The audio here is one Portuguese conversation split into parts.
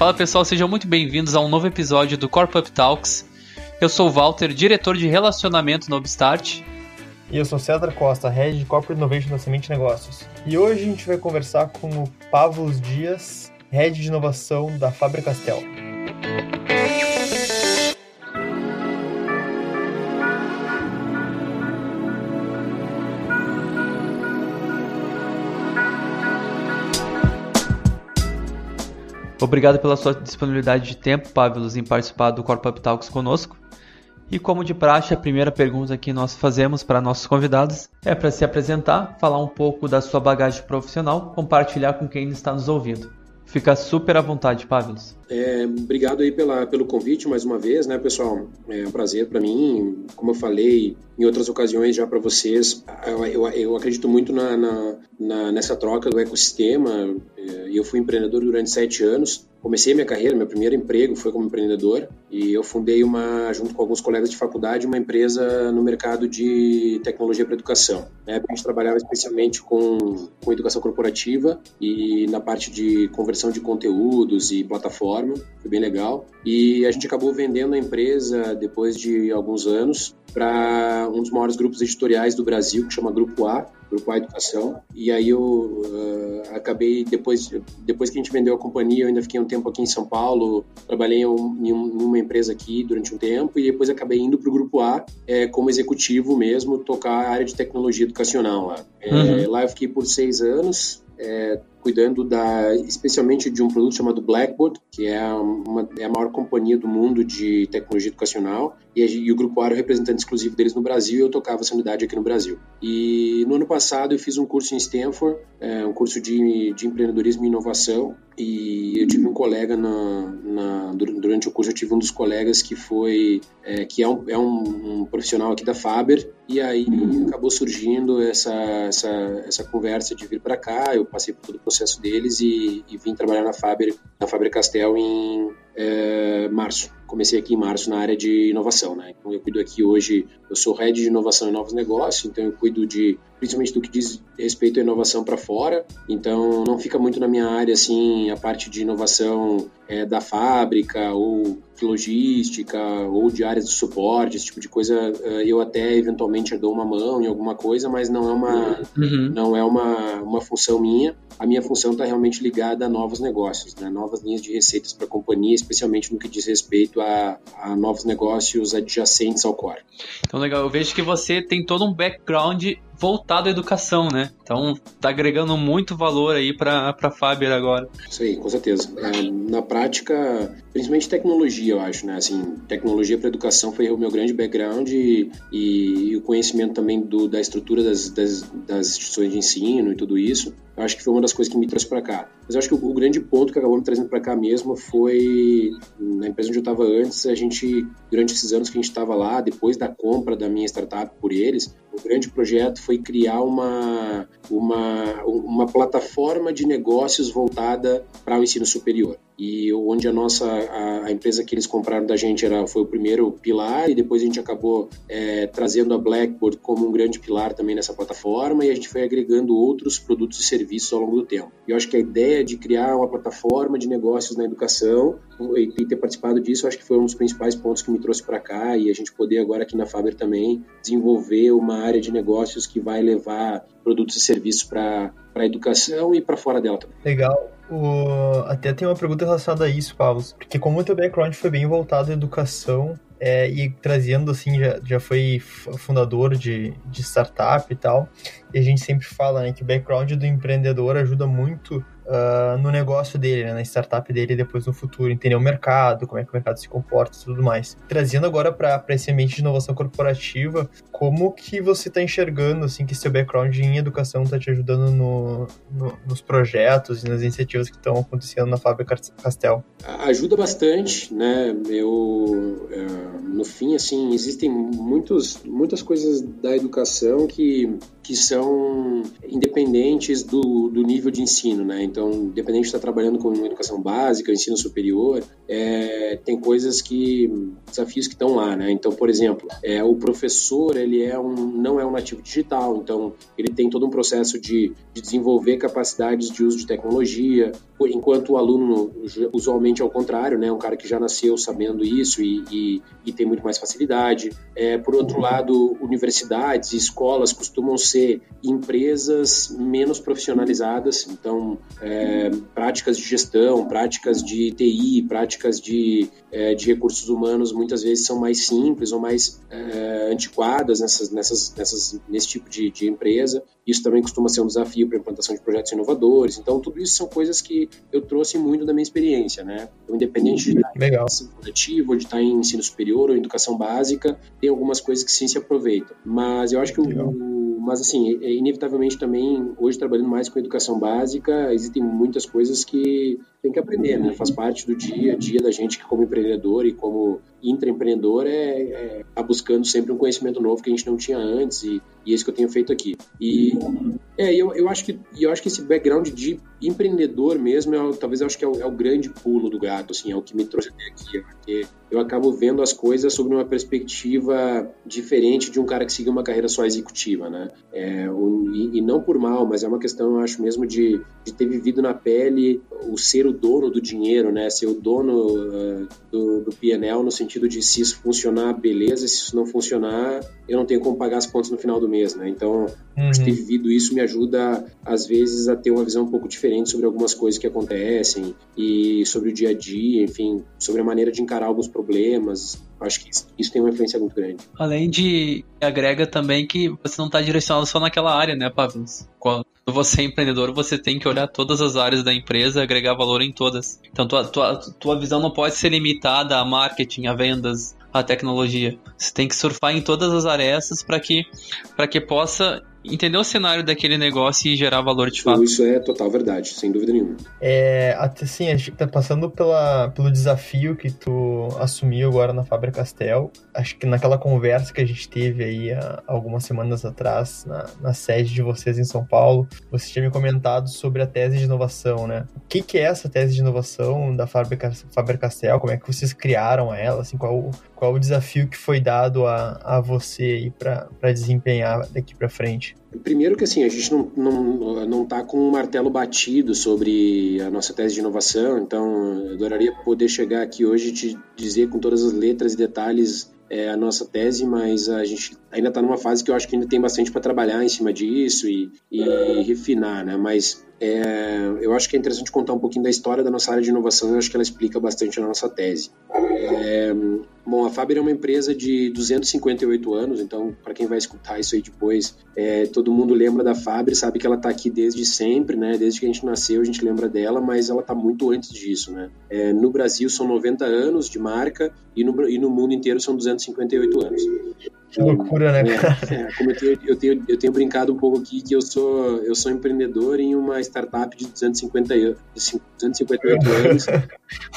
Fala pessoal, sejam muito bem-vindos a um novo episódio do Corp Up Talks. Eu sou o Walter, diretor de relacionamento no Upstart. E eu sou César Costa, Head de Corporate Innovation da Semente Negócios. E hoje a gente vai conversar com o Pavlos Dias, Head de Inovação da Faber Castell. Obrigado pela sua disponibilidade de tempo, Pavlos, em participar do Corp Up Talks conosco. E como de praxe, a primeira pergunta que nós fazemos para nossos convidados é para se apresentar, falar um pouco da sua bagagem profissional, compartilhar com quem está nos ouvindo. Fica super à vontade, Pavlos. É, obrigado aí pela, pelo convite mais uma vez, né, pessoal? É um prazer para mim. Como eu falei em outras ocasiões já para vocês, eu, eu, eu, acredito muito na, na, na, nessa troca do ecossistema. É, eu fui empreendedor durante sete anos comecei minha carreira, meu primeiro emprego foi como empreendedor e eu fundei uma, junto com alguns colegas de faculdade, uma empresa no mercado de tecnologia para educação. Época a gente trabalhava especialmente com, com educação corporativa e na parte de conversão de conteúdos e plataforma, foi bem legal. E a gente acabou vendendo a empresa depois de alguns anos para um dos maiores grupos editoriais do Brasil, que chama Grupo A, Grupo A Educação. E aí eu uh, acabei, depois, depois que a gente vendeu a companhia, eu ainda fiquei um tempo aqui em São Paulo, trabalhei em, em uma empresa aqui durante um tempo e depois acabei indo para o Grupo A é, como executivo mesmo, tocar a área de tecnologia educacional lá. É, uhum. Lá eu fiquei por seis anos, é, cuidando da, especialmente de um produto chamado Blackboard, que é, uma, é a maior companhia do mundo de tecnologia educacional, e, e o Grupo A era o representante exclusivo deles no Brasil, e eu tocava essa unidade aqui no Brasil. E no ano passado eu fiz um curso em Stanford, é, um curso de, de empreendedorismo e inovação, e eu tive um colega na, na, durante o curso eu tive um dos colegas que foi é, que é, um, é um, um, profissional aqui da Faber. E aí acabou surgindo essa essa, essa conversa de vir para cá. Eu passei por todo o processo deles e, e vim trabalhar na Faber na Faber Castell em é, março comecei aqui em março na área de inovação, né? Então eu cuido aqui hoje, eu sou head de inovação e novos negócios, então eu cuido de principalmente do que diz respeito à inovação para fora. Então não fica muito na minha área assim a parte de inovação é, da fábrica ou logística ou de áreas de suporte, esse tipo de coisa. É, eu até eventualmente dou uma mão em alguma coisa, mas não é uma uhum. não é uma, uma função minha. A minha função está realmente ligada a novos negócios, né? novas linhas de receitas para a companhia, especialmente no que diz respeito a, a novos negócios adjacentes ao core. Então, legal. Eu vejo que você tem todo um background voltado à educação, né? Então tá agregando muito valor aí para a Faber agora. Isso aí, com certeza. É, na prática, principalmente tecnologia, eu acho, né? Assim, tecnologia para educação foi o meu grande background e, e, o conhecimento também do, da estrutura das, das, das instituições de ensino e tudo isso. Acho que foi uma das coisas que me trouxe para cá. Mas acho que o, o, grande ponto que acabou me trazendo para cá mesmo foi na empresa onde eu estava antes, a gente durante esses anos que a gente estava lá, depois da compra da minha startup por eles, o grande projeto foi criar uma, uma, uma plataforma de negócios voltada para o ensino superior e onde a nossa a, a, empresa que eles compraram da gente era foi o primeiro pilar e depois a gente acabou é, trazendo a Blackboard como um grande pilar também nessa plataforma e a gente foi agregando outros produtos e serviços ao longo do tempo. E eu acho que a ideia de criar uma plataforma de negócios na educação e, e ter participado disso, acho que foi um dos principais pontos que me trouxe para cá e a gente poder agora aqui na Faber também desenvolver uma área de negócios que vai levar produtos e serviços para a educação e para fora dela também. Legal. O... Até tem uma pergunta relacionada a isso, Paulo, porque como o teu background foi bem voltado à educação é, e trazendo assim, já, já foi fundador de, de startup e tal, e a gente sempre fala né, que o background do empreendedor ajuda muito uh, no negócio dele, né, na startup dele depois no futuro, entender o mercado, como é que o mercado se comporta e tudo mais. Trazendo agora para esse ambiente de inovação corporativa, como que você está enxergando assim que seu background em educação está te ajudando no, no, nos projetos e nas iniciativas que estão acontecendo na Fábrica Castel? Ajuda bastante, né? Eu, é, no fim, assim, existem muitos, muitas coisas da educação que, que são independentes do, do nível de ensino, né? Então, Então, independente de estar trabalhando com educação básica, ensino superior, é, tem coisas que desafios que estão lá, né? Então, por exemplo, é, o professor ele é um não é um nativo digital, então ele tem todo um processo de, de desenvolver capacidades de uso de tecnologia, enquanto o aluno usualmente é o contrário, né? Um cara que já nasceu sabendo isso e, e, e tem muito mais facilidade. É, por outro uhum. lado, universidades e escolas costumam ser empresas menos profissionalizadas, então é, práticas de gestão, práticas de TI, práticas de, é, de recursos humanos muitas vezes são mais simples ou mais é, antiquadas nessas, nessas, nessas, nesse tipo de, de empresa. Isso também costuma ser um desafio para a implantação de projetos inovadores. Então, tudo isso são coisas que eu trouxe muito da minha experiência, né? Então, independente de estar Legal. em ensino coletivo, ou de estar em ensino superior ou educação básica, tem algumas coisas que sim se aproveitam. Mas eu acho que o, mas assim, é, inevitavelmente também, hoje trabalhando mais com educação básica, existem muitas coisas que tem que aprender, né? Faz parte do dia a dia da gente que como empreendedor e como intraempreendedor é, é tá buscando sempre um conhecimento novo que a gente não tinha antes e, e é isso que eu tenho feito aqui. E é, eu, eu acho que eu acho que esse background de empreendedor mesmo, é, talvez eu acho que é o, é o, grande pulo do gato, assim, é o que me trouxe até aqui, porque eu acabo vendo as coisas sobre uma perspectiva diferente de um cara que siga uma carreira só executiva, né? É, e, e, não por mal, mas é uma questão, eu acho mesmo de, de ter vivido na pele o ser o dono do dinheiro, né? Ser o dono uh, do, do PNL no sentido de se isso funcionar, beleza, se isso não funcionar, eu não tenho como pagar as contas no final do mês, né? Então, uhum. ter vivido isso me ajuda, às vezes, a ter uma visão um pouco diferente sobre algumas coisas que acontecem e sobre o dia a dia, enfim, sobre a maneira de encarar alguns problemas. Acho que isso, isso tem uma influência muito grande. Além de agrega também que você não está direcionado só naquela área, né, Pablo? Você é empreendedor, você tem que olhar todas as áreas da empresa, agregar valor em todas. Então, tua, tua, tua visão não pode ser limitada a marketing, a vendas, a tecnologia. Você tem que surfar em todas as arestas para que, que possa entender o cenário daquele negócio e gerar valor de fato. Isso é total verdade, sem dúvida nenhuma. É, assim, a gente tá passando pela, pelo desafio que tu assumiu agora na Fábrica Castel. Acho que naquela conversa que a gente teve aí há algumas semanas atrás, na, na sede de vocês em São Paulo, você tinha me comentado sobre a tese de inovação, né? O que, que é essa tese de inovação da Fábrica, Fábrica Castel? Como é que vocês criaram ela? Assim, qual, qual o desafio que foi dado a, a você aí para desempenhar daqui para frente? Primeiro que assim, a gente não, não, não tá com um martelo batido sobre a nossa tese de inovação, então eu adoraria poder chegar aqui hoje e te dizer com todas as letras e detalhes é, a nossa tese, mas a gente ainda está numa fase que eu acho que ainda tem bastante para trabalhar em cima disso e, e refinar, né? Mas é, eu acho que é interessante contar um pouquinho da história da nossa área de inovação, eu acho que ela explica bastante na nossa tese. É, bom, a Faber é uma empresa de 258 anos, então, para quem vai escutar isso aí depois, é, todo mundo lembra da Faber, sabe que ela está aqui desde sempre, né? Desde que a gente nasceu, a gente lembra dela, mas ela está muito antes disso, né? É, no Brasil são 90 anos de marca e no, e no mundo inteiro são 258 anos. Que loucura, né, é, cara? É, como eu tenho, eu, tenho, eu tenho brincado um pouco aqui que eu sou, eu sou empreendedor em uma startup de 250, 258 anos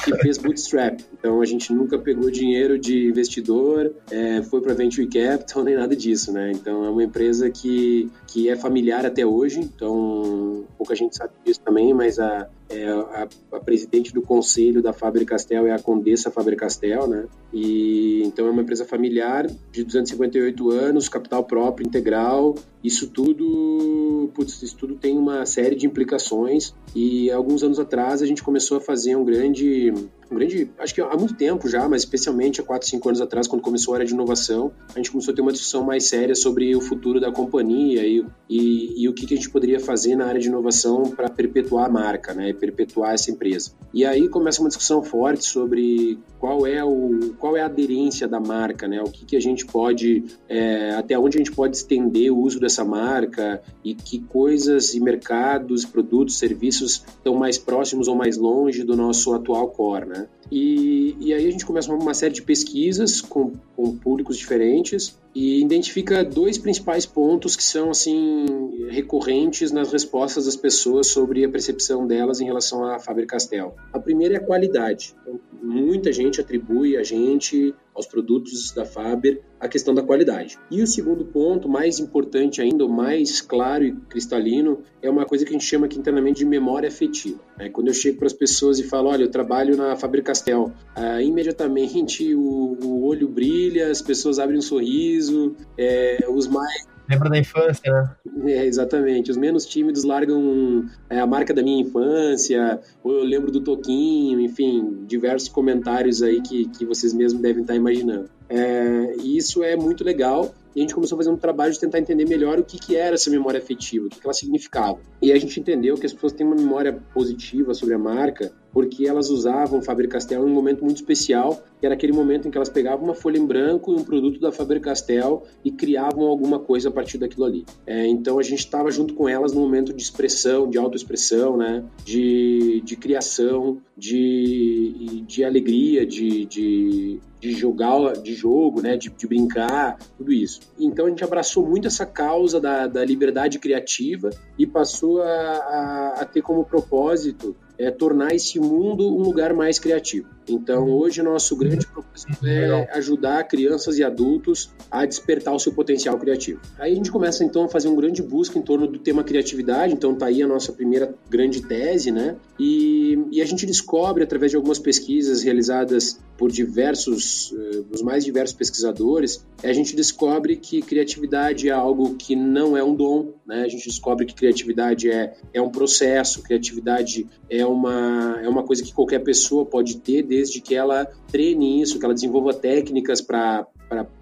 que fez bootstrap. Então a gente nunca pegou dinheiro de investidor, é, foi para venture capital nem nada disso, né? Então é uma empresa que, que é familiar até hoje. Então pouca gente sabe disso também, mas a, é, a, a, presidente do conselho da Faber Castell é a Condessa Faber Castell, né? E então é uma empresa familiar de 258 anos, capital próprio integral. Isso tudo, putz, isso tudo tem uma série de implicações. E alguns anos atrás a gente começou a fazer um grande um grande, acho que há muito tempo já, mas especialmente há 4, 5 anos atrás, quando começou a área de inovação, a gente começou a ter uma discussão mais séria sobre o futuro da companhia e, e, e o que, que, a gente poderia fazer na área de inovação para perpetuar a marca, né, perpetuar essa empresa. E aí começa uma discussão forte sobre qual é, o, qual é a aderência da marca, né, o que, que a gente pode, é, até onde a gente pode estender o uso dessa marca e que coisas e mercados, produtos, serviços estão mais próximos ou mais longe do nosso atual core, né? E, e aí a gente começa uma série de pesquisas com, com públicos diferentes e identifica dois principais pontos que são assim recorrentes nas respostas das pessoas sobre a percepção delas em relação à Faber-Castell. A primeira é a qualidade. Então, muita gente atribui a gente aos produtos da Faber a questão da qualidade. E o segundo ponto, mais importante ainda, mais claro e cristalino, é uma coisa que a gente chama aqui internamente de memória afetiva. É, quando eu chego para as pessoas e falo, olha, eu trabalho na Faber Castell, ah, imediatamente o, o, olho brilha, as pessoas abrem um sorriso, é, os mais Lembra da infância, né? É, exatamente. Os menos tímidos largam é, a marca da minha infância, ou eu lembro do Toquinho, enfim, diversos comentários aí que, que vocês mesmos devem estar imaginando. É, e isso é muito legal e a gente começou a fazer um trabalho de tentar entender melhor o que, que era essa memória afetiva, o que, que ela significava. E a gente entendeu que as pessoas têm uma memória positiva sobre a marca porque elas usavam Faber-Castell em um momento muito especial, que era aquele momento em que elas pegavam uma folha em branco e um produto da Faber-Castell e criavam alguma coisa a partir daquilo ali. É, então a gente estava junto com elas no momento de expressão, de autoexpressão, né? de, de criação, de, de alegria, de, de, de jogar, de jogo, né? de, de brincar, tudo isso. Então a gente abraçou muito essa causa da, da liberdade criativa e passou a, a, a ter como propósito é, tornar esse mundo um lugar mais criativo. Então, hoje, nosso grande propósito é ajudar crianças e adultos a despertar o seu potencial criativo. Aí a gente começa, então, a fazer um grande busca em torno do tema criatividade. Então, tá aí a nossa primeira grande tese, né? E, e a gente descobre, através de algumas pesquisas realizadas por diversos, uh, os mais diversos pesquisadores, a gente descobre que criatividade é algo que não é um dom, né? A gente descobre que criatividade é, é um processo, criatividade é uma, é uma coisa que qualquer pessoa pode ter desde que ela treine isso, que ela desenvolva técnicas para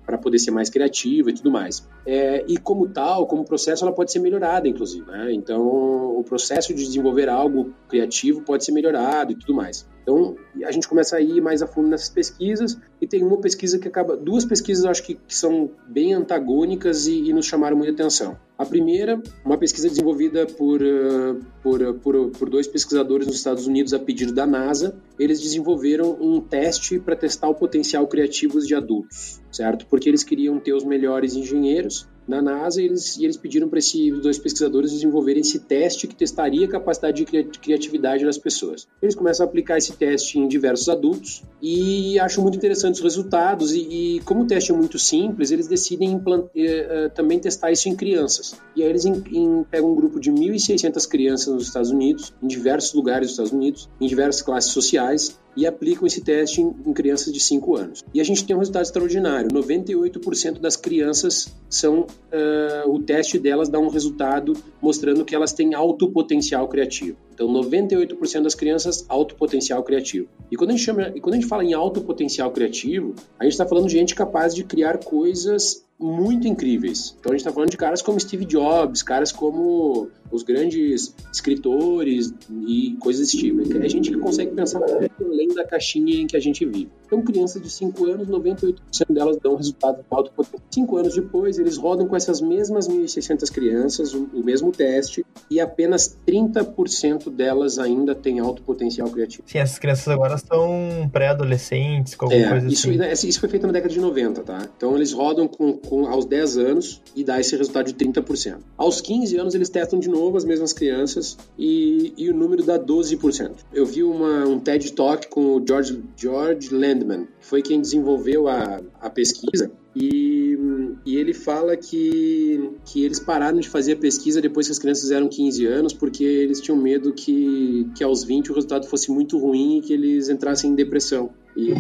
para poder ser mais criativa e tudo mais. É, e como tal, como processo, ela pode ser melhorada, inclusive. Né? Então, o processo de desenvolver algo criativo pode ser melhorado e tudo mais. Então, a gente começa a ir mais a fundo nessas pesquisas e tem uma pesquisa que acaba, duas pesquisas acho que, que são bem antagônicas e, e, nos chamaram muita atenção. A primeira, uma pesquisa desenvolvida por, uh, por, uh, por, por, dois pesquisadores nos Estados Unidos a pedido da NASA. Eles desenvolveram um teste para testar o potencial criativo de adultos, certo? Porque eles queriam ter os melhores engenheiros na NASA e eles, e eles pediram para esses dois pesquisadores desenvolverem esse teste que testaria a capacidade de criatividade das pessoas. Eles começam a aplicar esse teste em diversos adultos e acham muito interessantes os resultados e, e como o teste é muito simples, eles decidem eh, também testar isso em crianças. E aí eles em, em, pegam um grupo de 1.600 crianças nos Estados Unidos, em diversos lugares dos Estados Unidos, em diversas classes sociais, e aplicam esse teste em, em, crianças de 5 anos. E a gente tem um resultado extraordinário: 98% das crianças são. Uh, o teste delas dá um resultado mostrando que elas têm alto potencial criativo. Então, 98% das crianças, alto potencial criativo. E quando a gente, chama, e quando a gente fala em alto potencial criativo, a gente está falando de gente capaz de criar coisas muito incríveis. Então a gente está falando de caras como Steve Jobs, caras como os grandes escritores e coisas desse tipo. É gente que consegue pensar além da caixinha em que a gente vive. Então, crianças de 5 anos, 98% delas dão resultado alto potencial. 5 anos depois, eles rodam com essas mesmas 1.600 crianças o, o, mesmo teste e apenas 30% delas ainda têm alto potencial criativo. Sim, essas crianças agora são pré-adolescentes, alguma é, coisa isso, assim. Isso foi feito na década de 90, tá? Então, eles rodam com, com aos 10 anos e dá esse resultado de 30%. Aos 15 anos, eles testam de novo as mesmas crianças e, e o número dá 12%. Eu vi uma, um TED Talk com o George, George Landman, que foi quem desenvolveu a, a pesquisa, e, e, ele fala que, que eles pararam de fazer a pesquisa depois que as crianças fizeram 15 anos, porque eles tinham medo que, que aos 20 o resultado fosse muito ruim e que eles entrassem em depressão. E,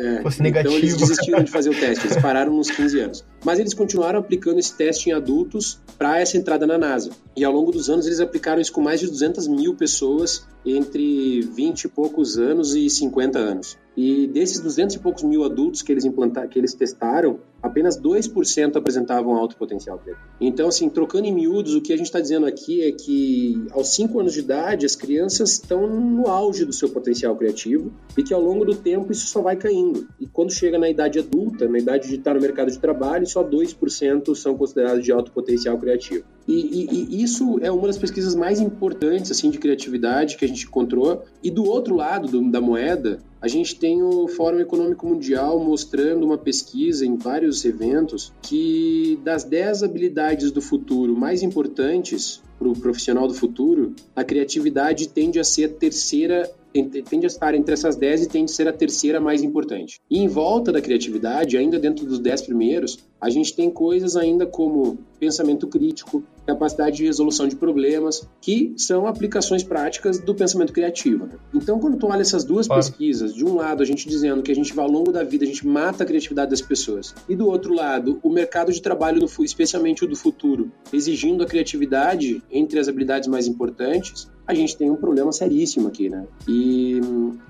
é, fosse negativo. Então eles desistiram de fazer o teste, eles pararam nos 15 anos. Mas eles continuaram aplicando esse teste em adultos para essa entrada na NASA. E ao longo dos anos eles aplicaram isso com mais de 200 mil pessoas entre 20 e poucos anos e 50 anos. E desses 200 e poucos mil adultos que eles implantaram, que eles testaram, apenas 2% apresentavam alto potencial criativo. Então, assim, trocando em miúdos, o que a gente está dizendo aqui é que aos 5 anos de idade, as crianças estão no auge do seu potencial criativo e que ao longo do tempo isso só vai caindo. E quando chega na idade adulta, na idade de estar no mercado de trabalho, só 2% são considerados de alto potencial criativo. E, e, e, isso é uma das pesquisas mais importantes assim de criatividade que a gente encontrou. E do outro lado do, da moeda, a gente tem o Fórum Econômico Mundial mostrando uma pesquisa em vários eventos que das 10 habilidades do futuro mais importantes para o profissional do futuro, a criatividade tende a ser a terceira tende a estar entre essas 10 e tende a ser a terceira mais importante. E em volta da criatividade, ainda dentro dos 10 primeiros, a gente tem coisas ainda como pensamento crítico, capacidade de resolução de problemas, que são aplicações práticas do pensamento criativo. Né? Então, quando tu olha essas duas claro. pesquisas, de um lado a gente dizendo que a gente vai ao longo da vida, a gente mata a criatividade das pessoas, e do outro lado, o mercado de trabalho, do, especialmente o do futuro, exigindo a criatividade entre as habilidades mais importantes, a gente tem um problema seríssimo aqui, né? E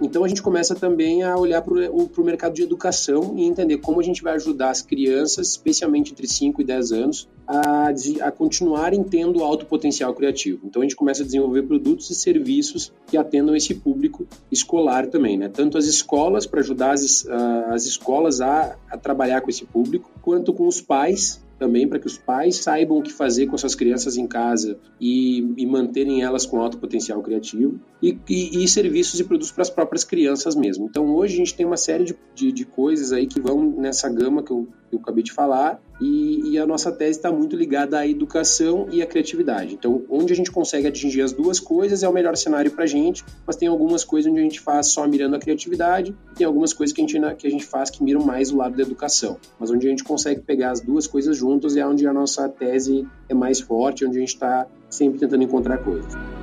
então a gente começa também a olhar para o mercado de educação e entender como a gente vai ajudar as crianças, especialmente entre 5 e 10 anos, a, a continuarem tendo alto potencial criativo. Então a gente começa a desenvolver produtos e serviços que atendam esse público escolar também, né? Tanto as escolas para ajudar as, as escolas a, a trabalhar com esse público, quanto com os pais também para que os pais saibam o que fazer com suas crianças em casa e, e manterem elas com alto potencial criativo e, e, e serviços e produtos para as próprias crianças mesmo. Então hoje a gente tem uma série de, de, de coisas aí que vão nessa gama que eu, que eu acabei de falar e, e a nossa tese está muito ligada à educação e à criatividade. Então, onde a gente consegue atingir as duas coisas é o melhor cenário para a gente, mas tem algumas coisas onde a gente faz só mirando a criatividade, e tem algumas coisas que a, gente, que a gente faz que miram mais o lado da educação. Mas onde a gente consegue pegar as duas coisas juntas é onde a nossa tese é mais forte, onde a gente está sempre tentando encontrar coisas.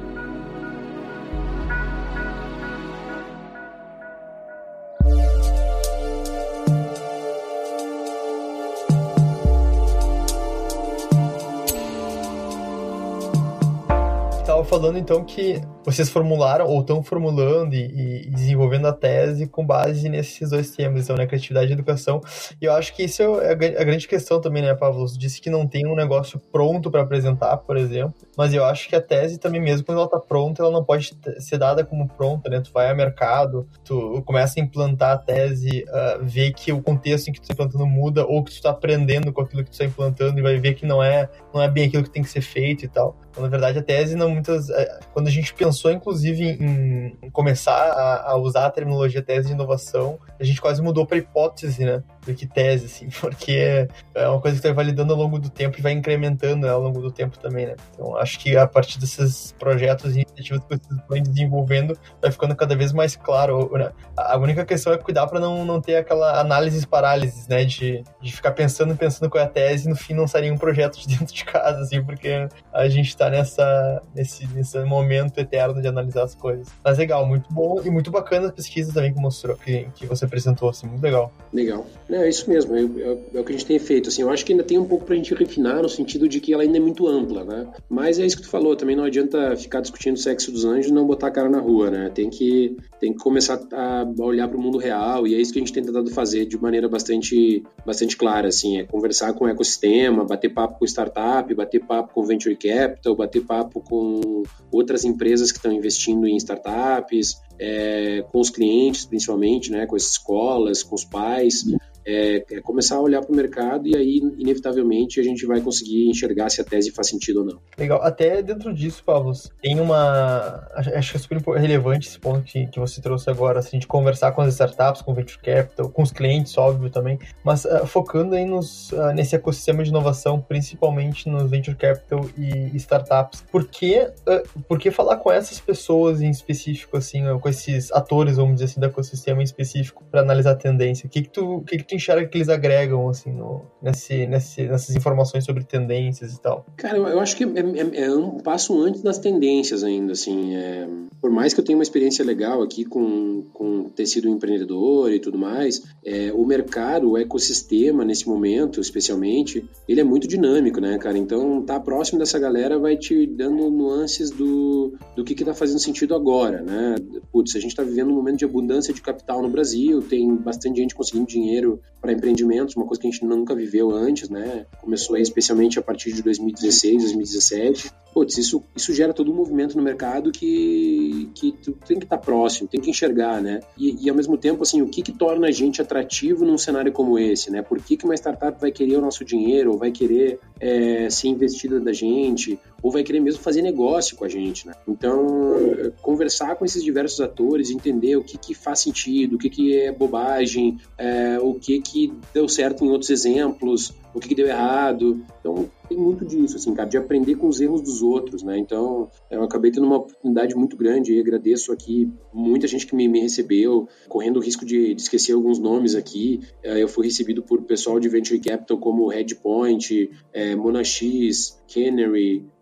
Falando então que vocês formularam ou estão formulando e, e, desenvolvendo a tese com base nesses dois temas, então, né, criatividade e educação. E eu acho que isso é a, a grande questão também, né, Pablo? Você disse que não tem um negócio pronto para apresentar, por exemplo, mas eu acho que a tese também, mesmo quando ela está pronta, ela não pode ser dada como pronta, né? Tu vai ao mercado, tu começa a implantar a tese, uh, vê que o contexto em que tu está implantando muda ou que tu está aprendendo com aquilo que tu está implantando e vai ver que não é, não é bem aquilo que tem que ser feito e tal. Então, na verdade, a tese não muitas. É, quando a gente pensou, inclusive, em, em começar a, a, usar a terminologia tese de inovação, a gente quase mudou para hipótese, né? Do que tese, assim, porque é uma coisa que vai validando ao longo do tempo e vai incrementando ela ao longo do tempo também, né? Então, acho que a partir desses projetos e iniciativas que vocês vão desenvolvendo, vai ficando cada vez mais claro. Né? A única questão é cuidar para não, não ter aquela análise parálises, né? De, de ficar pensando pensando qual é a tese e no fim não sair um projeto de dentro de casa, assim, porque a gente está nessa, nesse, nesse momento eterno de analisar as coisas. Mas legal, muito bom e muito bacana as pesquisas também que mostrou, que, que você apresentou, assim, muito legal. Legal. É, é isso mesmo, é, é, é, o que a gente tem feito, assim, eu acho que ainda tem um pouco pra gente refinar no sentido de que ela ainda é muito ampla, né? Mas é isso que tu falou, também não adianta ficar discutindo o sexo dos anjos e não botar a cara na rua, né? Tem que, tem que começar a olhar para o mundo real e é isso que a gente tem tentado fazer de maneira bastante, bastante clara, assim, é conversar com o ecossistema, bater papo com startup, bater papo com venture capital, bater papo com outras empresas que estão investindo em startups, é, com os clientes principalmente, né, com as escolas, com os pais, é, é começar a olhar para o mercado e aí, inevitavelmente, a gente vai conseguir enxergar se a tese faz sentido ou não. Legal. Até dentro disso, Pablo, tem uma. Acho que é super relevante esse ponto que, que você trouxe agora, assim, de conversar com as startups, com o Venture Capital, com os clientes, óbvio também, mas uh, focando aí nos, uh, nesse ecossistema de inovação, principalmente nos Venture Capital e, startups. Por que, uh, por que falar com essas pessoas em específico, assim, com esses atores, vamos dizer assim, do ecossistema em específico, para analisar a tendência? O que, que, tu, o que, que tu enxerga que eles agregam, assim, no, nesse, nesse, nessas informações sobre tendências e tal? Cara, eu, eu acho que é, é, é, um passo antes das tendências ainda, assim. É, por mais que eu tenha uma experiência legal aqui com, com ter sido um empreendedor e tudo mais, é, o mercado, o ecossistema nesse momento, especialmente, ele é muito dinâmico, né, cara? Então, tá próximo dessa galera vai te dando nuances do, do que que tá fazendo sentido agora, né? Putz, a gente tá vivendo um momento de abundância de capital no Brasil, tem bastante gente conseguindo dinheiro para empreendimentos, uma coisa que a gente nunca viveu antes, né? Começou aí especialmente a partir de 2016, 2017. Putz, isso, isso gera todo um movimento no mercado que, que tu tem que estar tá próximo, tem que enxergar, né? E, e, ao mesmo tempo, assim, o que que torna a gente atrativo num cenário como esse, né? Por que, que uma startup vai querer o nosso dinheiro, ou vai querer é, ser investida da gente, ou vai querer mesmo fazer negócio com a gente, né? Então, conversar com esses diversos atores, entender o que que faz sentido, o que que é bobagem, é, o que que deu certo em outros exemplos, o que, que deu errado. Então, tem muito disso, assim, cara, de aprender com os erros dos outros, né? Então, eu acabei tendo uma oportunidade muito grande e agradeço aqui muita gente que me, me recebeu, correndo o risco de, de, esquecer alguns nomes aqui. Eh, eu fui recebido por pessoal de Venture Capital como Redpoint, é, Monax, Canary, é,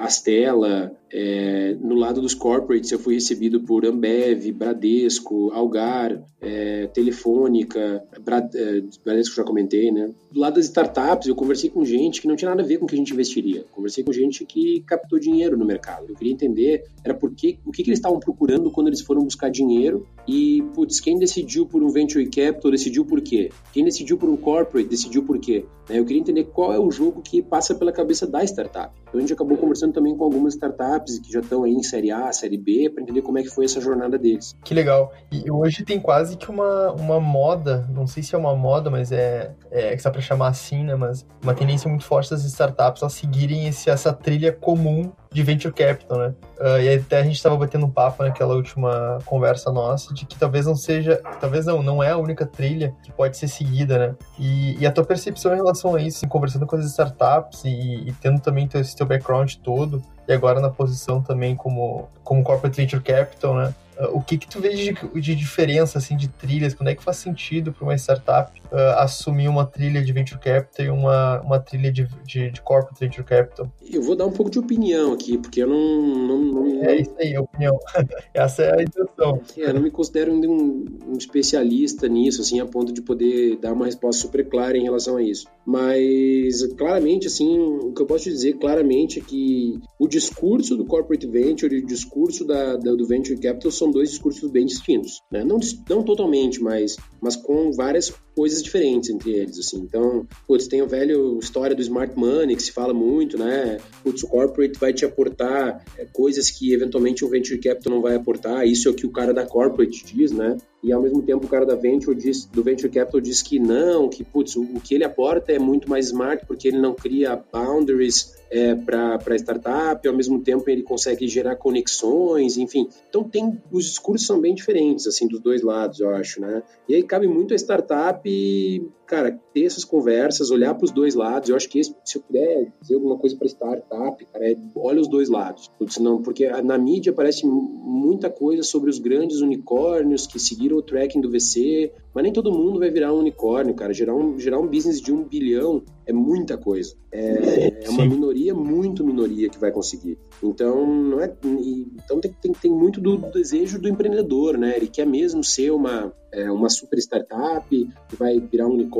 Astela, é, no lado dos corporates, eu fui recebido por Ambev, Bradesco, Algar, é, Telefônica, Brad, é, Bradesco já comentei, né? Do lado das startups, eu conversei com gente que não tinha nada a ver com o que a gente investiria. Conversei com gente que captou dinheiro no mercado. Eu queria entender era porque, o que, que eles estavam procurando quando eles foram buscar dinheiro e, putz, quem decidiu por um venture capital decidiu por quê? Quem decidiu por um corporate decidiu por quê? Né? Eu queria entender qual é o jogo que passa pela cabeça da startup. Então a gente acabou conversando também com algumas startups startups que já estão aí em série A, série B, para entender como é que foi essa jornada deles. Que legal. E hoje tem quase que uma, uma moda, não sei se é uma moda, mas é, é que dá para chamar assim, né? Mas uma tendência muito forte das startups a seguirem esse, essa trilha comum de venture capital, né? Uh, e até a gente estava batendo um papo naquela última conversa nossa de que talvez não seja, talvez não, não é a única trilha que pode ser seguida, né? E, e a tua percepção em relação a isso, assim, conversando com as startups e, e tendo também teu, esse teu background todo, e agora na posição também como, como corporate venture capital, né? o que que tu vê de, de, diferença, assim, de trilhas? Quando é que faz sentido para uma startup uh, assumir uma trilha de Venture Capital e uma, uma trilha de, de, de, Corporate Venture Capital? Eu vou dar um pouco de opinião aqui, porque eu não... não, não é isso aí, opinião. Essa é a intenção. É, eu não me considero um, um especialista nisso, assim, a ponto de poder dar uma resposta super clara em relação a isso. Mas, claramente, assim, o que eu posso te dizer claramente é que o discurso do Corporate Venture e o discurso da, da do Venture Capital são dois discursos bem distintos, né? Não, não totalmente, mas, mas com várias coisas diferentes entre eles, assim. Então, putz, tem o velho história do smart money, que se fala muito, né? Putz, o corporate vai te aportar é, coisas que eventualmente o venture capital não vai aportar, isso é o que o cara da corporate diz, né? E ao mesmo tempo o cara da venture diz, do venture capital diz que não, que putz, o, o que ele aporta é muito mais smart porque ele não cria boundaries é, para startup, ao mesmo tempo ele consegue gerar conexões, enfim. Então tem os discursos são bem diferentes assim dos dois lados, eu acho, né? E aí cabe muito a startup pop cara, ter essas conversas, olhar para os dois lados. Eu acho que esse, se eu puder dizer alguma coisa para startup, cara, é olha os dois lados. Senão, porque na mídia aparece muita coisa sobre os grandes unicórnios que seguiram o tracking do VC, mas nem todo mundo vai virar um unicórnio, cara. Gerar um, gerar um business de um bilhão é muita coisa. É, é uma minoria, muito minoria que vai conseguir. Então, não é, então tem, tem, tem muito do, do desejo do empreendedor, né? Ele quer mesmo ser uma é, uma super startup que vai virar um unicórnio,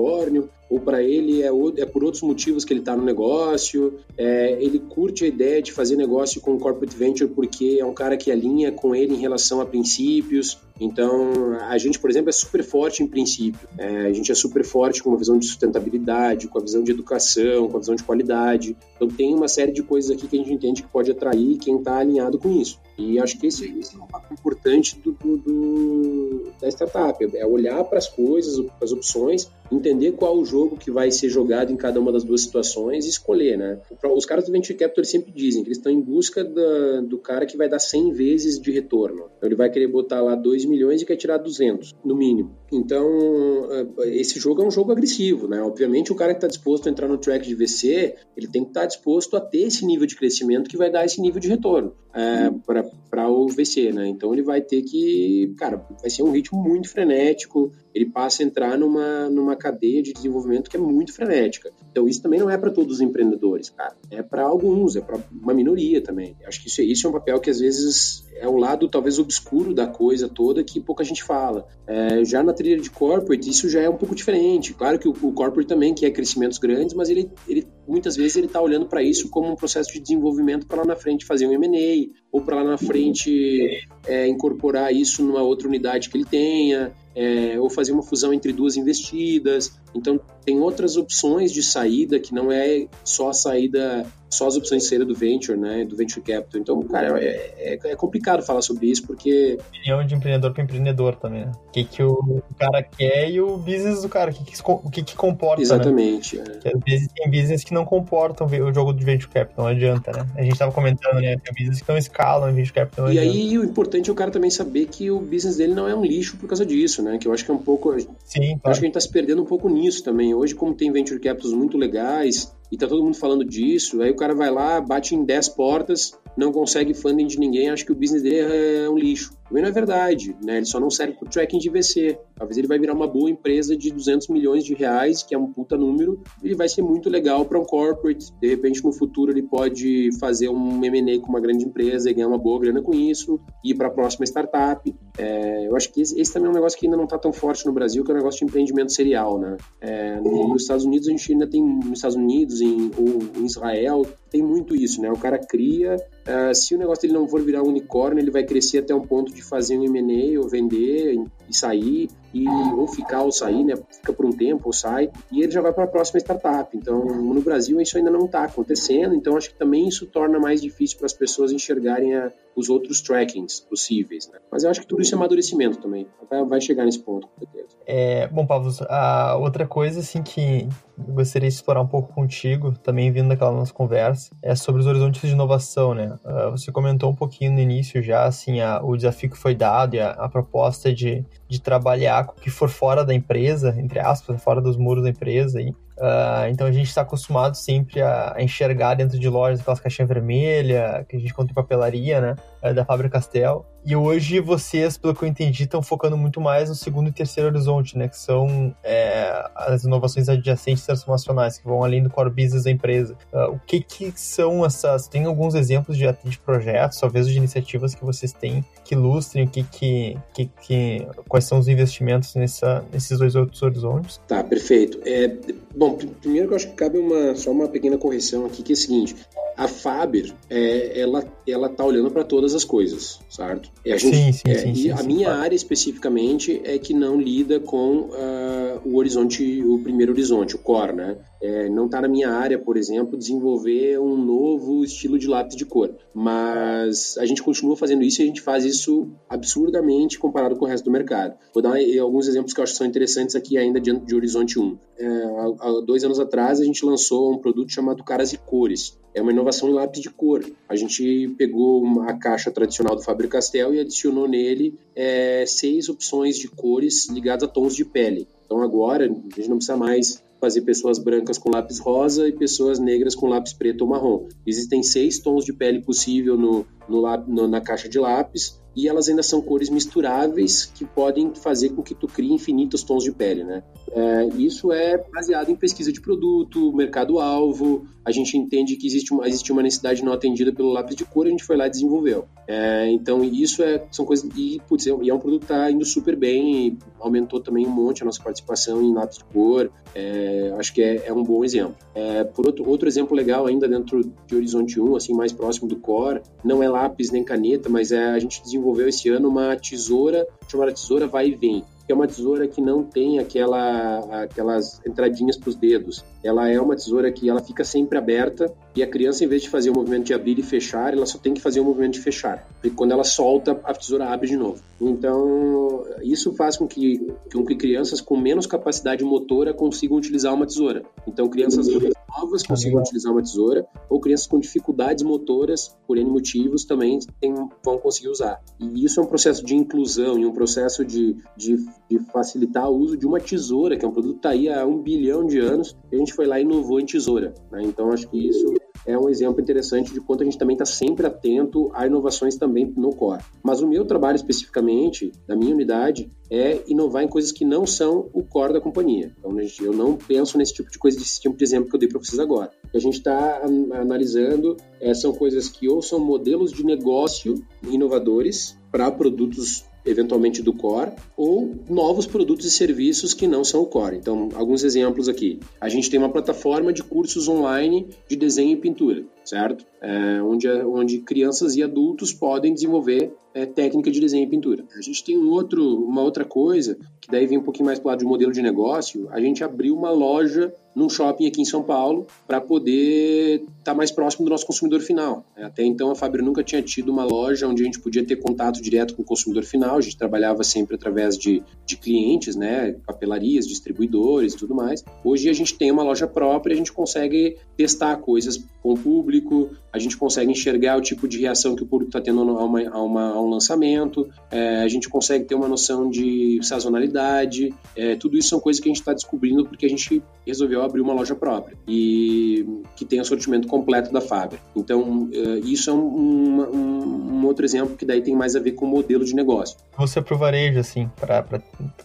ou para ele é, é, por outros motivos que ele está no negócio, é, ele curte a ideia de fazer negócio com o corporate venture porque é um cara que alinha com ele em relação a princípios. Então, a gente, por exemplo, é super forte em princípio. É, a gente é super forte com uma visão de sustentabilidade, com a visão de educação, com a visão de qualidade. Então, tem uma série de coisas aqui que a gente entende que pode atrair quem está alinhado com isso. E acho que esse, esse é um papel importante do, do, do, da startup, é olhar para as coisas, para as opções, entender qual o jogo que vai ser jogado em cada uma das duas situações e escolher, né? Os caras do Venture Capital sempre dizem que eles estão em busca da, do cara que vai dar 100 vezes de retorno. Então ele vai querer botar lá 2 milhões e quer tirar 200, no mínimo. Então, eh, esse jogo é um jogo agressivo, né? Obviamente o cara que está disposto a entrar no track de VC, ele tem que estar tá disposto a ter esse nível de crescimento que vai dar esse nível de retorno é, para o VC, né? Então ele vai ter que, cara, vai ser um ritmo muito frenético, ele passa a entrar numa, numa cadeia de desenvolvimento que é muito frenética. Então isso também não é para todos os empreendedores, cara. É para alguns, é para uma minoria também. Acho que isso, isso é um papel que às vezes é o lado talvez obscuro da coisa toda que pouca gente fala. É, já na trilha de corporate isso já é um pouco diferente. Claro que o, o corporate também quer crescimentos grandes, mas ele, ele muitas vezes ele está olhando para isso como um processo de desenvolvimento para lá na frente fazer um M&A ou para lá na frente é, incorporar isso numa outra unidade que ele tenha é, ou fazer uma fusão entre duas investidas. Então, tem outras opções de saída que não é só a saída, só as opções de saída do venture, né, do venture capital. Então, cara, é, é, é complicado falar sobre isso porque... Opinião de empreendedor para empreendedor também, né? O que, que o cara quer e o business do cara, o que, que, o que, que comporta, né? Exatamente. Né? É. Às vezes tem business que não comportam o jogo de venture capital, não adianta, né? A gente tava comentando, né, tem business que não escalam venture capital. E aí, o importante é o cara também saber que o business dele não é um lixo por causa disso, né? Que eu acho que é um pouco. Sim, claro. Acho que a gente está se perdendo um pouco nisso também. Hoje, como tem venture capitals muito legais, e tá todo mundo falando disso, aí o cara vai lá, bate em 10 portas, não consegue funding de ninguém, acha que o business dele é um lixo. Também não é verdade, né? Ele só não serve para tracking de VC. Talvez ele vai virar uma boa empresa de 200 milhões de reais, que é um puta número, ele vai ser muito legal para um corporate. De repente, no futuro, ele pode fazer um M&A com uma grande empresa e ganhar uma boa grana com isso, ir para a próxima startup. É, eu acho que esse, esse, também é um negócio que ainda não está tão forte no Brasil, que é o um negócio de empreendimento serial, né? É, nos Estados Unidos, a gente ainda tem, nos Estados Unidos em, ou em Israel, tem muito isso, né? O cara cria, uh, se o negócio dele não for virar um unicórnio, ele vai crescer até um ponto de fazer um M&A ou vender e sair, e, ou ficar ou sair, né? Fica por um tempo ou sai, e ele já vai para a próxima startup. Então, no Brasil, isso ainda não está acontecendo, então acho que também isso torna mais difícil para as pessoas enxergarem a, os outros trackings possíveis. Né? Mas eu acho que tudo isso é amadurecimento também. Vai, chegar nesse ponto, com certeza. É, bom, Pablo, a outra coisa assim que eu gostaria de explorar um pouco contigo, também vindo daquela nossa conversa, é sobre os horizontes de inovação, né? Uh, você comentou um pouquinho no início já, assim, a, o desafio que foi dado e a, a, proposta de, de trabalhar com o que for fora da empresa, entre aspas, fora dos muros da empresa, aí, Uh, então a gente está acostumado sempre a, a, enxergar dentro de lojas aquelas caixinhas vermelhas que a gente conta em papelaria, né? Uh, da Fábrica Castel. E hoje vocês, pelo que eu entendi, estão focando muito mais no segundo e terceiro horizonte, né? Que são é, as inovações adjacentes transformacionais, que vão além do core business da empresa. Uh, o que que são essas... Tem alguns exemplos de, de projetos, talvez de iniciativas que vocês têm que ilustrem o que que, que, que quais são os investimentos nessa, nesses dois outros horizontes? Tá, perfeito. É, bom, primeiro eu acho que cabe uma, só uma pequena correção aqui, que é o seguinte, a Faber, é, ela, ela tá olhando para todas as coisas, certo? E a gente, sim, sim, é, sim, e sim, a sim, minha claro. área especificamente é que não lida com uh, o horizonte, o primeiro horizonte, o core, né? É, não está na minha área, por exemplo, desenvolver um novo estilo de lápis de cor. Mas a gente continua fazendo isso e a gente faz isso absurdamente comparado com o resto do mercado. Vou dar alguns exemplos que eu acho que são interessantes aqui ainda diante de Horizonte 1. É, há dois anos atrás a gente lançou um produto chamado Caras e Cores. É uma inovação em lápis de cor. A gente pegou a caixa tradicional do Faber-Castell e adicionou nele é, seis opções de cores ligadas a tons de pele. Então agora a gente não precisa mais fazer pessoas brancas com lápis rosa e pessoas negras com lápis preto ou marrom. Existem seis tons de pele possível no, no, no, na caixa de lápis e elas ainda são cores misturáveis que podem fazer com que tu crie infinitos tons de pele, né? É, isso é baseado em pesquisa de produto, mercado-alvo. A gente entende que existe uma, existe uma necessidade não atendida pelo lápis de cor, a gente foi lá e desenvolveu. É, então isso é, são coisas e, putz, e é um produto que está indo super bem, aumentou também um monte a nossa participação em lápis de cor. É, acho que é, é, um bom exemplo. É, por outro, outro exemplo legal ainda dentro de Horizonte 1, assim mais próximo do core, não é lápis nem caneta, mas é a gente desenvolveu esse ano uma tesoura chamada tesoura vai e vem que é uma tesoura que não tem aquela, aquelas entradinhas para os dedos. Ela é uma tesoura que ela fica sempre aberta e a criança, em vez de fazer o movimento de abrir e fechar, ela só tem que fazer o movimento de fechar. E quando ela solta, a tesoura abre de novo. Então, isso faz com que, com que crianças com menos capacidade motora consigam utilizar uma tesoura. Então, crianças novas consigam utilizar uma tesoura, ou crianças com dificuldades motoras, por N motivos, também tem, vão conseguir usar. E isso é um processo de inclusão e um processo de, de, de facilitar o uso de uma tesoura, que é um produto que está aí há um bilhão de anos, e a gente foi lá e inovou em tesoura. Né? Então, acho que isso é um exemplo interessante de quanto a gente também está sempre atento a inovações também no core. Mas o meu trabalho especificamente, da minha unidade, é inovar em coisas que não são o core da companhia. Então, eu não penso nesse tipo de coisa, desse tipo de exemplo que eu dei para vocês agora. O que a gente está analisando é, são coisas que ou são modelos de negócio inovadores para produtos eventualmente do core, ou novos produtos e serviços que não são o core. Então, alguns exemplos aqui. A gente tem uma plataforma de cursos online de desenho e pintura, certo? É, onde, onde crianças e adultos podem desenvolver é, técnica de desenho e pintura. A gente tem um outro, uma outra coisa, que daí vem um pouquinho mais para o lado de modelo de negócio. A gente abriu uma loja num shopping aqui em São Paulo para poder estar tá mais próximo do nosso consumidor final. Até então a Fábio nunca tinha tido uma loja onde a gente podia ter contato direto com o consumidor final, a gente trabalhava sempre através de, de clientes, né, papelarias, distribuidores e tudo mais. Hoje a gente tem uma loja própria, a gente consegue testar coisas com o público, a gente consegue enxergar o tipo de reação que o público está tendo a, uma, a, uma, um lançamento, é, a gente consegue ter uma noção de sazonalidade, é, tudo isso são coisas que a gente está descobrindo porque a gente resolveu abriu uma loja própria e que tem o sortimento completo da Faber. Então, uh, isso é um, um, um, outro exemplo que daí tem mais a ver com o modelo de negócio. Você pro varejo, assim, para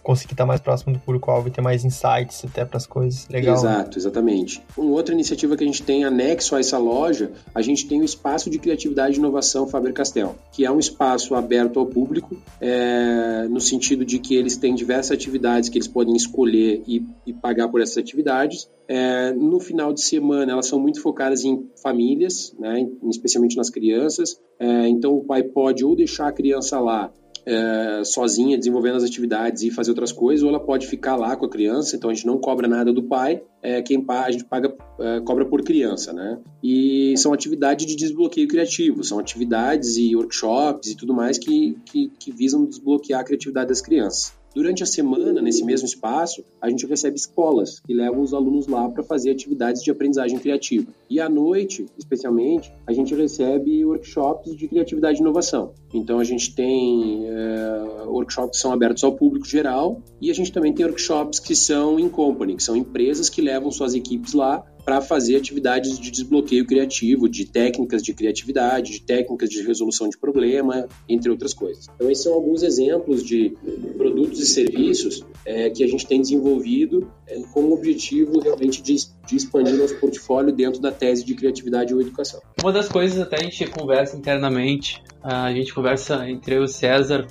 conseguir estar mais próximo do público-alvo e ter mais insights até para as coisas. Legal. Né? Exato, exatamente. Uma outra iniciativa que a gente tem anexo a essa loja, a gente tem o Espaço de Criatividade e Inovação Faber Castel, que é um espaço aberto ao público, é, no sentido de que eles têm diversas atividades que eles podem escolher e, e pagar por essas atividades. É, no final de semana, elas são muito focadas em famílias, né, especialmente nas crianças. É, então, o pai pode ou deixar a criança lá é, sozinha desenvolvendo as atividades e fazer outras coisas, ou ela pode ficar lá com a criança, então a gente não cobra nada do pai, é, quem paga, a gente paga, é, cobra por criança, né? E são atividades de desbloqueio criativo, são atividades e workshops e tudo mais que, que, que visam desbloquear a criatividade das crianças. Durante a semana, nesse mesmo espaço, a gente recebe escolas que levam os alunos lá para fazer atividades de aprendizagem criativa. E à noite, especialmente, a gente recebe workshops de criatividade e inovação. Então a gente tem é, workshops que são abertos ao público geral e a gente também tem workshops que são in company, que são empresas que levam suas equipes lá para fazer atividades de desbloqueio criativo, de técnicas de criatividade, de técnicas de resolução de problema, entre outras coisas. Então, esses são alguns exemplos de produtos e serviços é, que a gente tem desenvolvido é, com o objetivo realmente de, de, expandir nosso portfólio dentro da tese de criatividade ou educação. Uma das coisas até a gente conversa internamente, a gente conversa entre eu e o César,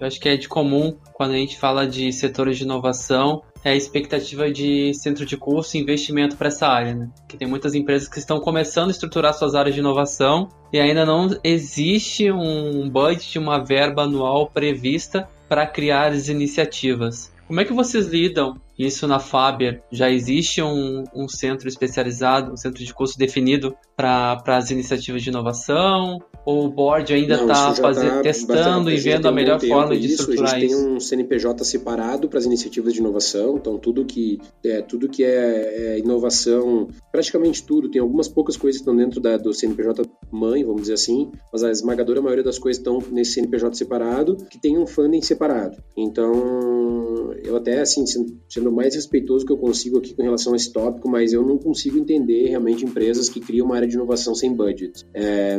eu acho que é de comum quando a gente fala de setores de inovação, é a expectativa de centro de curso e investimento para essa área, né? Que tem muitas empresas que estão começando a estruturar suas áreas de inovação e ainda não existe um budget, uma verba anual prevista para criar as iniciativas. Como é que vocês lidam isso na Faber? Já existe um, um centro especializado, um centro de curso definido para as iniciativas de inovação? Ou o board ainda está tá testando e vendo a melhor forma de isso. estruturar isso? A gente tem um CNPJ separado para as iniciativas de inovação, então tudo que é, tudo que é, é, inovação, praticamente tudo, tem algumas poucas coisas que estão dentro da, do CNPJ mãe, vamos dizer assim, mas a esmagadora maioria das coisas estão nesse CNPJ separado, que tem um funding separado. Então, eu até, assim, sendo mais respeitoso que eu consigo aqui com relação a esse tópico, mas eu não consigo entender realmente empresas que criam uma área de inovação sem budget. É,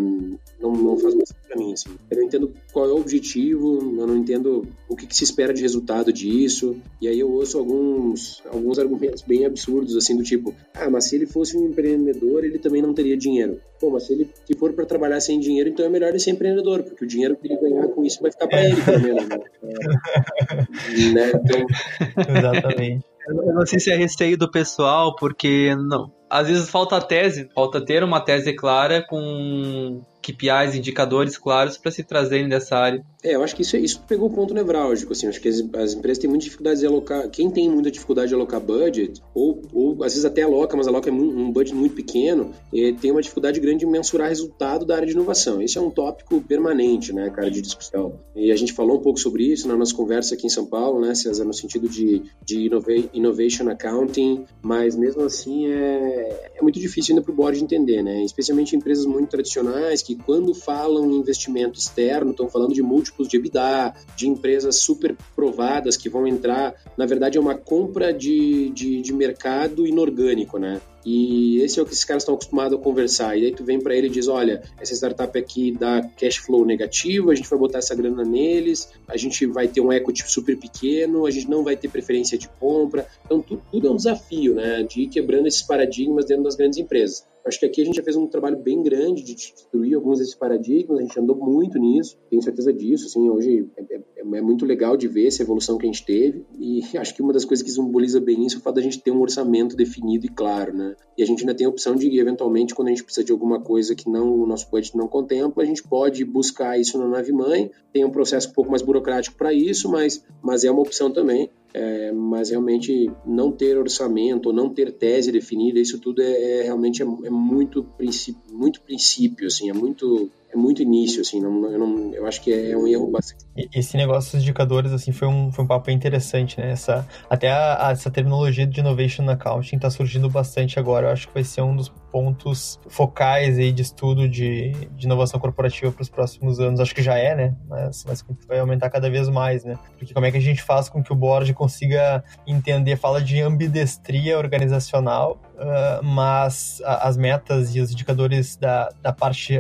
não, não faz muito para mim, assim. Eu não entendo qual é o objetivo, eu não entendo o que, que, se espera de resultado disso, e aí eu ouço alguns, alguns argumentos bem absurdos, assim, do tipo, ah, mas se ele fosse um empreendedor, ele também não teria dinheiro. Pô, mas se ele se for para trabalhar sem dinheiro, então é melhor ele ser empreendedor, porque o dinheiro que ele ganhar com isso vai ficar para ele, pelo menos, né? É, né? Então... Exatamente. Eu não sei se é receio do pessoal, porque não. Às vezes falta a tese, falta ter uma tese clara com KPIs, indicadores claros para se trazerem dessa área. É, eu acho que isso, isso pegou o ponto nevrálgico, assim, acho que as, as, empresas têm muita dificuldade de alocar, quem tem muita dificuldade de alocar budget, ou, ou às vezes até aloca, mas aloca um budget muito pequeno, tem uma dificuldade grande de mensurar resultado da área de inovação. Esse é um tópico permanente, né, cara, de discussão. E a gente falou um pouco sobre isso na nossa conversa aqui em São Paulo, né, César, no sentido de, de innovation accounting, mas mesmo assim é, é muito difícil ainda para o board entender, né, especialmente em empresas muito tradicionais que quando falam em investimento externo, estão falando de múltiplos múltiplos de EBITDA, de empresas super provadas que vão entrar. Na verdade, é uma compra de, de, de mercado inorgânico, né? E esse é o que esses caras estão acostumados a conversar. E aí tu vem para ele e diz, olha, essa startup aqui dá cash flow negativo, a gente vai botar essa grana neles, a gente vai ter um equity super pequeno, a gente não vai ter preferência de compra. Então tudo, tudo é um desafio, né? De ir quebrando esses paradigmas dentro das grandes empresas. Acho que aqui a gente já fez um trabalho bem grande de destruir alguns desses paradigmas, a gente andou muito nisso, tenho certeza disso, assim, hoje é, é, é, muito legal de ver essa evolução que a gente teve, e acho que uma das coisas que simboliza bem isso é o fato da gente ter um orçamento definido e claro, né? E a gente ainda tem a opção de, eventualmente, quando a gente precisa de alguma coisa que não o nosso budget não contempla, a gente pode buscar isso na nave mãe, tem um processo um pouco mais burocrático para isso, mas, mas é uma opção também. É, mas realmente não ter orçamento ou não ter tese definida, isso tudo é, é realmente é, é, muito princípio, muito princípio, assim, é muito é muito início, assim, não, eu, não, eu acho que é, um erro bastante. Esse negócio dos indicadores, assim, foi um, foi um papo interessante, né? Essa, até a, a, essa terminologia de Innovation Accounting está surgindo bastante agora, eu acho que vai ser um dos pontos focais aí de estudo de, de inovação corporativa para os próximos anos. Acho que já é, né? Mas, mas vai aumentar cada vez mais, né? Porque como é que a gente faz com que o board consiga entender, fala de ambidestria organizacional, uh, mas as metas e os indicadores da, da parte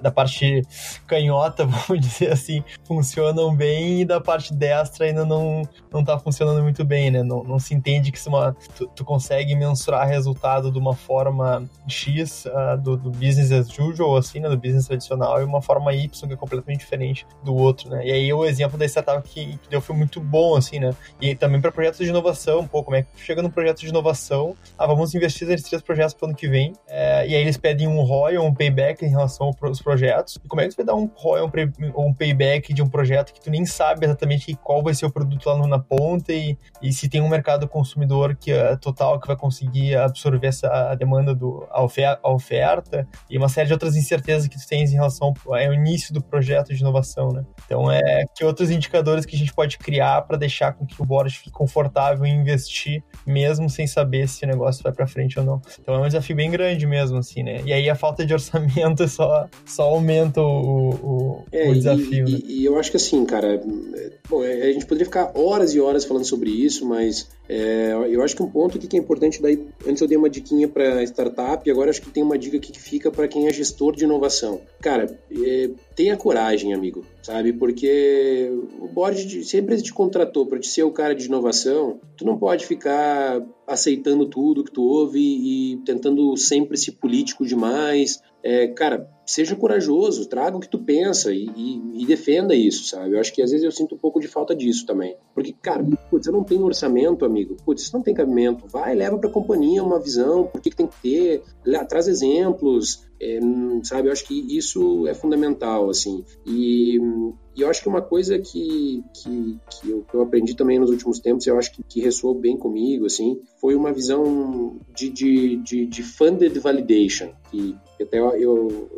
da parte canhota, vamos dizer assim, funcionam bem e da parte destra ainda não, não tá funcionando muito bem, né? Não, não se entende que se uma, tu, tu consegue mensurar resultado de uma forma X uh, do, do, business as usual, assim, né? Do business tradicional e uma forma Y que é completamente diferente do outro, né? E aí o exemplo da startup que, que deu foi muito bom, assim, né? E também para projetos de inovação, pouco, como é que chega num projeto de inovação, ah, vamos investir nesses três projetos para o ano que vem, é, e aí eles pedem um ROI ou um payback em relação aos projetos. E como é que você vai dar um ROI ou um payback de um projeto que tu nem sabe exatamente qual vai ser o produto lá na ponta e, e se tem um mercado consumidor que é total que vai conseguir absorver essa a demanda do a oferta, a oferta e uma série de outras incertezas que tu tens em relação ao início do projeto de inovação, né? Então é que outros indicadores que a gente pode criar para deixar com que o board fique confortável em investir mesmo sem saber se o negócio vai para frente ou não. Então é um desafio bem grande mesmo assim, né? E aí a falta de orçamento só só aumenta o, o, é, o desafio. E, né? e, e, eu acho que assim, cara, bom, é, a gente poderia ficar horas e horas falando sobre isso, mas é, eu acho que um ponto que é importante, daí, antes eu dei uma diquinha para startup, agora acho que tem uma dica que fica para quem é gestor de inovação. Cara, é, tenha coragem, amigo, sabe? Porque o board, de, se a empresa te contratou para ser o cara de inovação, tu não pode ficar aceitando tudo que tu ouve e tentando sempre ser político demais. É, cara, seja corajoso, traga o que tu pensa e, e, e, defenda isso, sabe? Eu acho que às vezes eu sinto um pouco de falta disso também. Porque, cara, putz, eu não tenho orçamento, amigo. Putz, isso não tem cabimento. Vai, leva pra companhia uma visão, por que, que tem que ter, traz exemplos, é, sabe? Eu acho que isso é fundamental, assim. E, e eu acho que uma coisa que, que, que, eu, que eu aprendi também nos últimos tempos, eu acho que, que ressoou bem comigo, assim, foi uma visão de, de, de, de funded validation, que até eu, eu,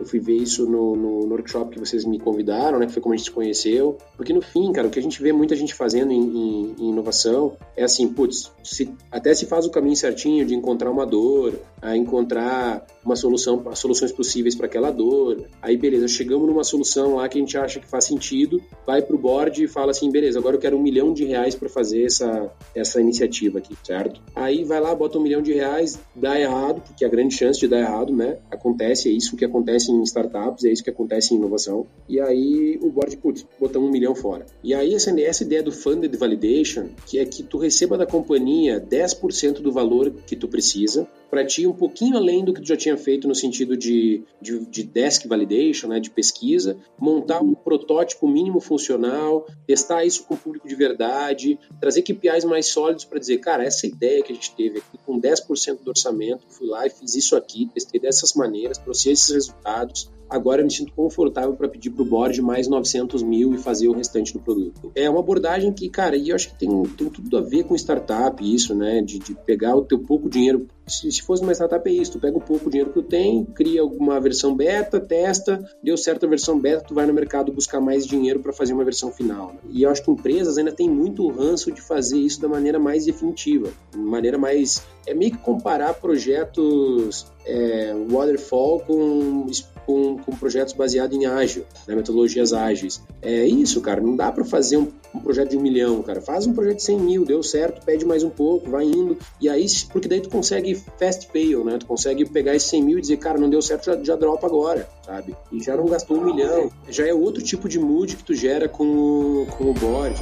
eu fui ver isso no, no, no, workshop que vocês me convidaram, né? Que foi como a gente se conheceu. Porque no fim, cara, o que a gente vê muita gente fazendo em, em, em inovação é assim, putz, se, até se faz o caminho certinho de encontrar uma dor, a encontrar uma solução, soluções possíveis para aquela dor. Aí, beleza, chegamos numa solução lá que a gente acha que faz sentido, vai pro board e fala assim, beleza, agora eu quero um milhão de reais para fazer essa, essa iniciativa aqui, certo? Aí vai lá, bota um milhão de reais, dá errado, porque a grande chance de dar errado, né? Acontece, é isso que acontece em startups, é isso que acontece em inovação. E aí o board, putz, botar um milhão fora. E aí essa, essa ideia do funded validation, que é que tu receba da companhia 10% do valor que tu precisa, para ti um pouquinho além do que tu já tinha feito no sentido de, de, de, desk validation, né, de pesquisa, montar um protótipo mínimo funcional, testar isso com o público de verdade, trazer KPIs mais sólidos para dizer, cara, essa ideia que a gente teve aqui com 10% do orçamento, fui lá e fiz isso aqui, testei dessas maneiras, trouxe esses resultados, agora eu me sinto confortável para pedir para o board mais 900 mil e fazer o restante do produto. É uma abordagem que, cara, e eu acho que tem, tem tudo a ver com startup, isso, né? De, de pegar o teu pouco dinheiro. Se, se fosse uma startup, é isso: tu pega o pouco dinheiro que tu tem, cria uma versão beta, testa, deu certa versão beta, tu vai no mercado buscar mais dinheiro para fazer uma versão final. Né? E eu acho que empresas ainda têm muito ranço de fazer isso da maneira mais definitiva, maneira mais. É meio que comparar projetos é, waterfall com com, com projetos baseados em ágil, né, metodologias ágeis. É isso, cara, não dá para fazer um, um, projeto de um milhão, cara. Faz um projeto de 100 mil, deu certo, pede mais um pouco, vai indo. E aí, porque daí tu consegue fast fail, né? Tu consegue pegar esses 100 mil e dizer, cara, não deu certo, já, já dropa agora, sabe? E já não gastou um milhão. Já é outro tipo de mood que tu gera com o, com o board.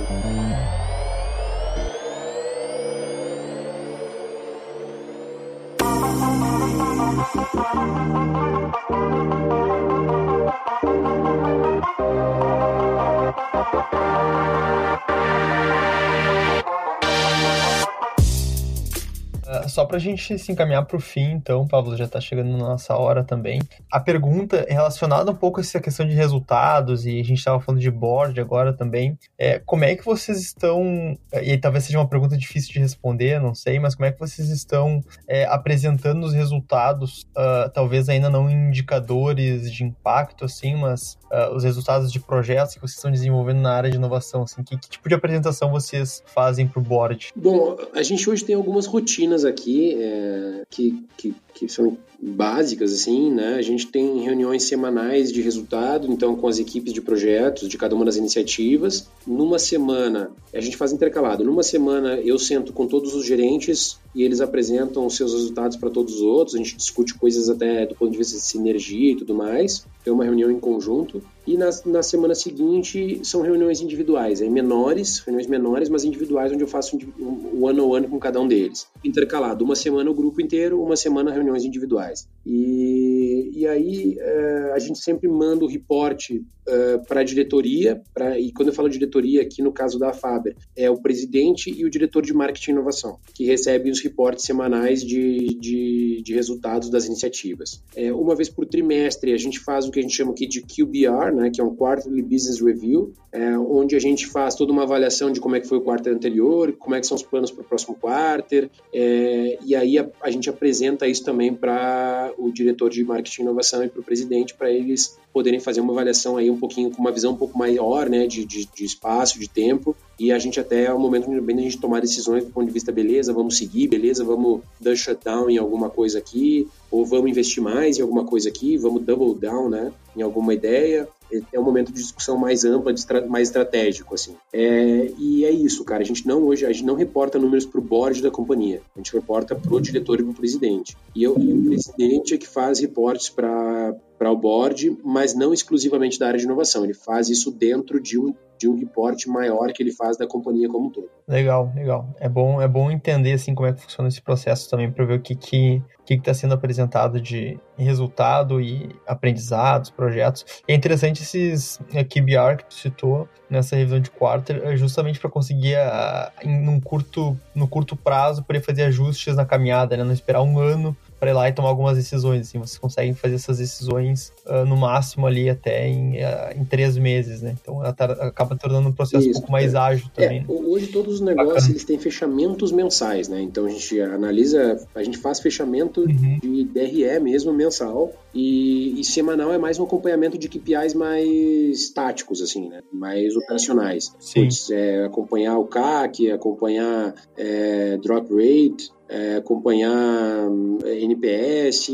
Só para a gente se encaminhar para o fim, então, Pablo, já está chegando na nossa hora também. A pergunta relacionada um pouco a essa questão de resultados, e a gente estava falando de board agora também, é como é que vocês estão, e talvez seja uma pergunta difícil de responder, não sei, mas como é que vocês estão é, apresentando os resultados, uh, talvez ainda não indicadores de impacto, assim, mas uh, os resultados de projetos que vocês estão desenvolvendo na área de inovação, assim, que, que tipo de apresentação vocês fazem para o board? Bom, a gente hoje tem algumas rotinas aqui aqui, é, que, que, que são básicas, assim, né? A gente tem reuniões semanais de resultado, então com as equipes de projetos de cada uma das iniciativas. Numa semana, a gente faz intercalado. Numa semana eu sento com todos os gerentes e eles apresentam os seus resultados para todos os outros. A gente discute coisas até do ponto de vista de sinergia e tudo mais. Tem uma reunião em conjunto. E na, na semana seguinte são reuniões individuais, aí menores, reuniões menores, mas individuais, onde eu faço um one on one com cada um deles. Intercalado, uma semana o grupo inteiro, uma semana reuniões individuais. E, e aí é, a gente sempre manda o reporte é, para a diretoria, pra, e quando eu falo diretoria, aqui no caso da Faber, é o presidente e o diretor de marketing e inovação, que recebem os reportes semanais de, de, de resultados das iniciativas. É, uma vez por trimestre, a gente faz o que a gente chama aqui de QBR, né, que é um Quarterly Business Review, é, onde a gente faz toda uma avaliação de como é que foi o quarto anterior, como é que são os planos para o próximo quarter, é, e aí a, a, gente apresenta isso também para o diretor de marketing e inovação e para o presidente, para eles poderem fazer uma avaliação aí um pouquinho, com uma visão um pouco maior, né, de, de, de espaço, de tempo, e a gente até é o momento bem da gente tomar decisões do ponto de vista, beleza, vamos seguir, beleza, vamos dar shutdown em alguma coisa aqui, ou vamos investir mais em alguma coisa aqui, vamos double down, né, em alguma ideia, é um momento de discussão mais ampla, mais estratégico, assim. É, e é isso, cara. A gente não hoje a gente não reporta números para o board da companhia. A gente reporta para o diretor e para o presidente. E, eu, e o presidente é que faz reportes para para o board, mas não exclusivamente da área de inovação. Ele faz isso dentro de um de um reporte maior que ele faz da companhia como um todo. Legal, legal. É bom, é bom entender assim como é que funciona esse processo também para ver o que que que está sendo apresentado de resultado e aprendizados, projetos. é interessante esses é, QBR que tu citou nessa revisão de quarter, é justamente para conseguir, a, em, num curto, no curto prazo, poder fazer ajustes na caminhada, né? não esperar um ano para ir lá e tomar algumas decisões. Assim, vocês conseguem fazer essas decisões uh, no máximo ali até em, uh, em três meses, né? Então ela tá, acaba tornando um processo Isso, um pouco mais é. ágil também. É, né? Hoje todos os negócios Bacana. eles têm fechamentos mensais, né? Então a gente analisa, a gente faz fechamento uhum. de DRE mesmo mensal e, e, semanal é mais um acompanhamento de KPIs mais táticos, assim, né? Mais operacionais. Sim. Puts, é, acompanhar o CAC, acompanhar é, drop rate, é, acompanhar é, NPS,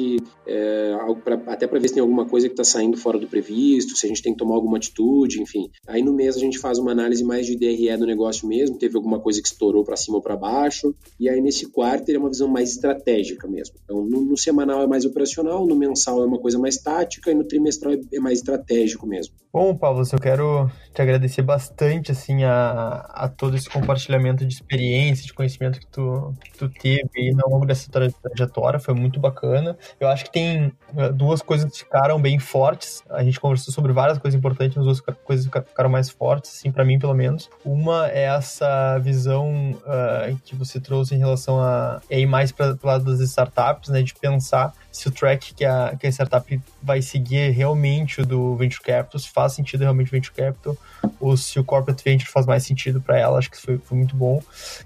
é, pra, até para ver se tem alguma coisa que está saindo fora do previsto, se a gente tem que tomar alguma atitude, enfim. Aí no mês a gente faz uma análise mais de DRE do negócio mesmo, teve alguma coisa que estourou para cima ou para baixo, e aí nesse quarto é uma visão mais estratégica mesmo. Então no, no, semanal é mais operacional, no mensal é uma coisa mais tática e no trimestral é, é mais estratégico mesmo. Bom, Paulo, eu quero te agradecer bastante assim a, a todo esse compartilhamento de experiência, de conhecimento que tu, que tu teve ao longo dessa trajetória, foi muito bacana. Eu acho que tem eh, duas coisas que ficaram bem fortes. A gente conversou sobre várias coisas importantes, mas duas coisas ficaram mais fortes, assim, para mim, pelo menos. Uma é essa visão uh, que você trouxe em relação a, ir mais para o lado das startups, né, de pensar se o track que a, que a startup vai seguir realmente o do Venture Capital, se faz sentido realmente o Venture Capital, ou se o Corporate Venture faz mais sentido para ela, acho que foi, foi muito bom.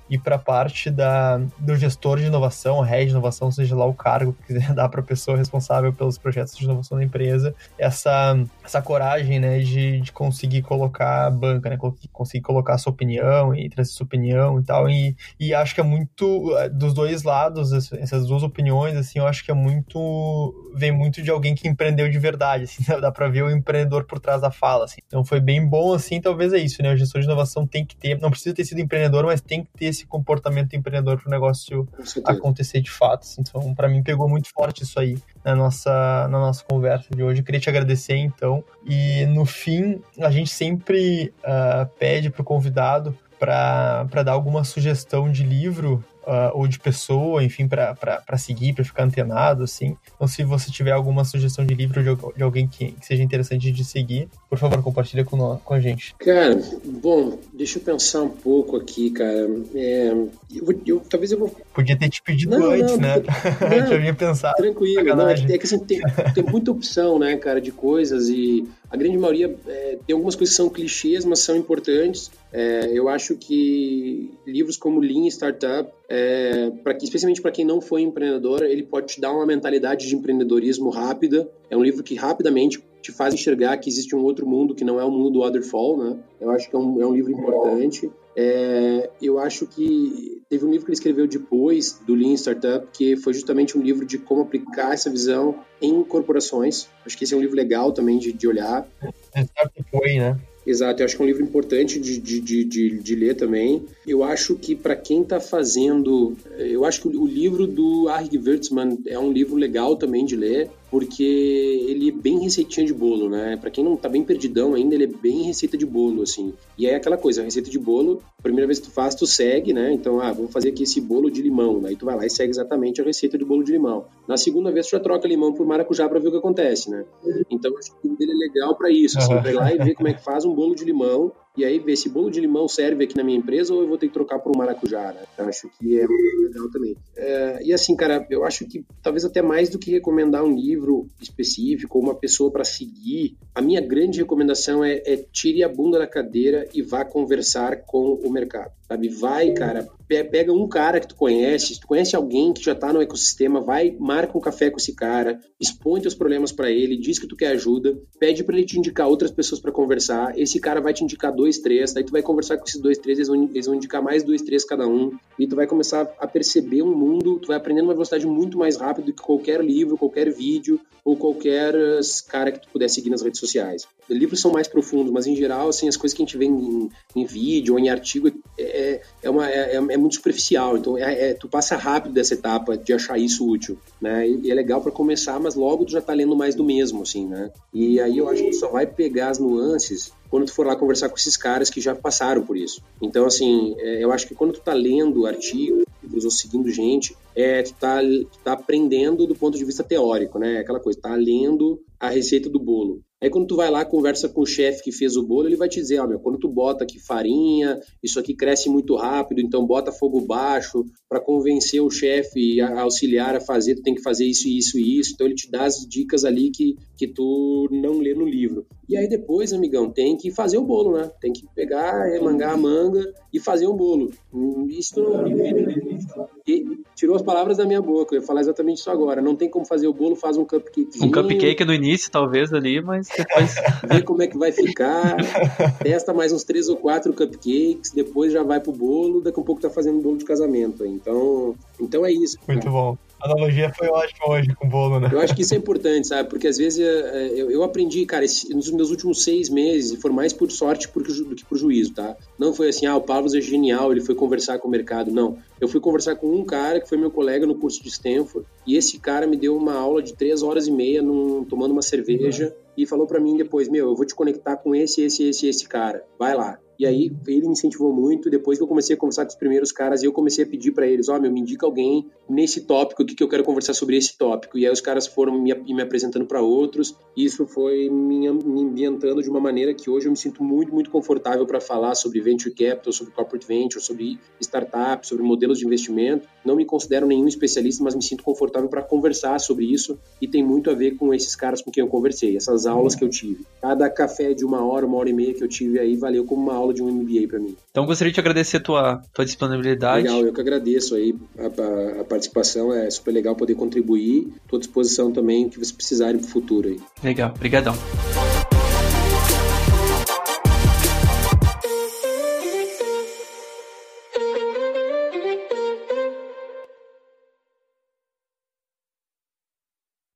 E para a parte da, do gestor de inovação, head de inovação, seja lá o cargo que quiser dar para a pessoa responsável pelos projetos de inovação da empresa, essa, essa coragem né, de, de conseguir colocar a banca, né, conseguir colocar a sua opinião e trazer sua opinião e tal. E, e acho que é muito, dos dois lados, essas duas opiniões, assim, eu acho que é muito muito vem muito de alguém que empreendeu de verdade, assim, dá para ver o empreendedor por trás da fala, assim. Então foi bem bom assim, talvez é isso, né? O gestor de inovação tem que ter, não precisa ter sido empreendedor, mas tem que ter esse comportamento empreendedor para o negócio acontecer de fato. Assim. Então, para mim pegou muito forte isso aí na nossa na nossa conversa de hoje. Eu queria te agradecer então. E no fim, a gente sempre uh, pede para o convidado para dar alguma sugestão de livro uh, ou de pessoa, enfim, para seguir, para ficar antenado, assim. Então, se você tiver alguma sugestão de livro de, de alguém que, que, seja interessante de seguir, por favor, compartilha com, com a gente. Cara, bom, deixa eu pensar um pouco aqui, cara. É, eu, eu, talvez eu vou. Podia ter te pedido não, antes, não, né? Não, Já vinha pensar. Tranquilo, não, é, é que assim, tem, tem muita opção, né, cara, de coisas e a grande maioria é, tem algumas coisas que são clichês, mas são importantes. É, eu acho que livros como Lean Startup, é, especialmente para quem não foi empreendedor, ele pode te dar uma mentalidade de empreendedorismo rápida. É um livro que rapidamente te faz enxergar que existe um outro mundo que não é o mundo do Waterfall, né? Eu acho que é um, é um livro importante. É, eu acho que teve um livro que ele escreveu depois do Lean Startup, que foi justamente um livro de como aplicar essa visão em corporações. Acho que esse é um livro legal também de, de olhar. É Startup Way, né? Exato, eu acho que é um livro importante de, de, de, de, ler também. Eu acho que para quem está fazendo. Eu acho que o, livro do Arg Wirtzman é um livro legal também de ler porque ele é bem receitinha de bolo, né? Para quem não tá bem perdidão ainda, ele é bem receita de bolo, assim. E é aquela coisa, receita de bolo, primeira vez que tu faz, tu segue, né? Então, ah, vamos fazer aqui esse bolo de limão. Daí tu vai lá e segue exatamente a receita de bolo de limão. Na segunda vez, tu já troca limão por maracujá para ver o que acontece, né? Então, acho que o dele é legal para isso, assim, vai lá e ver como é que faz um bolo de limão e aí ver se bolo de limão serve aqui na minha empresa ou eu vou ter que trocar por um maracujá, né? Eu acho que é legal também. É, e assim, cara, eu acho que talvez até mais do que recomendar um livro específico ou uma pessoa para seguir, a minha grande recomendação é, é tire a bunda da cadeira e vá conversar com o mercado, sabe? Vai, cara, pega um cara que tu conhece, tu conhece alguém que já tá no ecossistema, vai, marca um café com esse cara, expõe teus problemas para ele, diz que tu quer ajuda, pede para ele te indicar outras pessoas para conversar, esse cara vai te indicar dois três, daí tu vai conversar com esses dois, três, eles vão, eles vão indicar mais dois, três cada um, e tu vai começar a perceber um mundo, tu vai aprendendo uma velocidade muito mais rápida do que qualquer livro, qualquer vídeo ou qualquer cara que tu puder seguir nas redes sociais. Livros são mais profundos, mas em geral, assim, as coisas que a gente vê em, em vídeo ou em artigo é, é, uma, é, é muito superficial, então é, é, tu passa rápido dessa etapa de achar isso útil, né? E, e é legal para começar, mas logo tu já tá lendo mais do mesmo, assim, né? E aí eu acho que tu só vai pegar as nuances quando tu for lá conversar com esses caras que já passaram por isso. Então, assim, é, eu acho que quando tu tá lendo artigos ou seguindo gente, é, tu tá, tu tá aprendendo do ponto de vista teórico, né? Aquela coisa, tá lendo a receita do bolo. Aí quando tu vai lá, conversa com o chefe que fez o bolo, ele vai te dizer, ó, meu, quando tu bota aqui farinha, isso aqui cresce muito rápido, então bota fogo baixo, para convencer o chefe auxiliar a fazer, tu tem que fazer isso, isso e isso. Então ele te dá as dicas ali que, que tu não lê no livro. E aí depois, amigão, tem que fazer o bolo, né? Tem que pegar, remangar a manga e fazer um bolo. Isso não e tirou as palavras da minha boca. Eu ia falar exatamente isso agora. Não tem como fazer o bolo, faz um cupcake. Um cupcake no início, talvez, ali, mas depois. Vê como é que vai ficar. testa mais uns três ou quatro cupcakes, depois já vai pro bolo. Daqui a um pouco tá fazendo um bolo de casamento. Então, então é isso. Muito cara. bom. A analogia foi ótima hoje com o bolo, né? Eu acho que isso é importante, sabe? Porque às vezes é, é, eu, eu aprendi, cara, nos meus últimos seis meses, e foram mais por sorte do que por juízo, tá? Não foi assim, ah, o Pavlos é genial, ele foi conversar com o mercado. Não. Eu fui conversar com um cara que foi meu colega no curso de Stanford, e esse cara me deu uma aula de três horas e meia num, tomando uma cerveja uhum. e falou para mim depois: Meu, eu vou te conectar com esse, esse, esse, esse cara. Vai lá. E aí ele me incentivou muito. Depois que eu comecei a conversar com os primeiros caras, eu comecei a pedir para eles: Ó, oh, meu, me indica alguém nesse tópico aqui que eu quero conversar sobre esse tópico. E aí os caras foram me, me apresentando para outros. E isso foi me, me ambientando de uma maneira que hoje eu me sinto muito, muito confortável para falar sobre venture capital, sobre corporate venture, sobre startup, sobre modelos de investimento. Não me considero nenhum especialista, mas me sinto confortável para conversar sobre isso. E tem muito a ver com esses caras com quem eu conversei, essas aulas que eu tive. Cada café de uma hora, uma hora e meia que eu tive aí valeu como uma aula aula de um MBA para mim. Então gostaria de agradecer a tua, tua disponibilidade. Legal, eu que agradeço aí a, a, a participação, é super legal poder contribuir. Estou à disposição também que vocês precisarem para o futuro aí. Legal, obrigadão.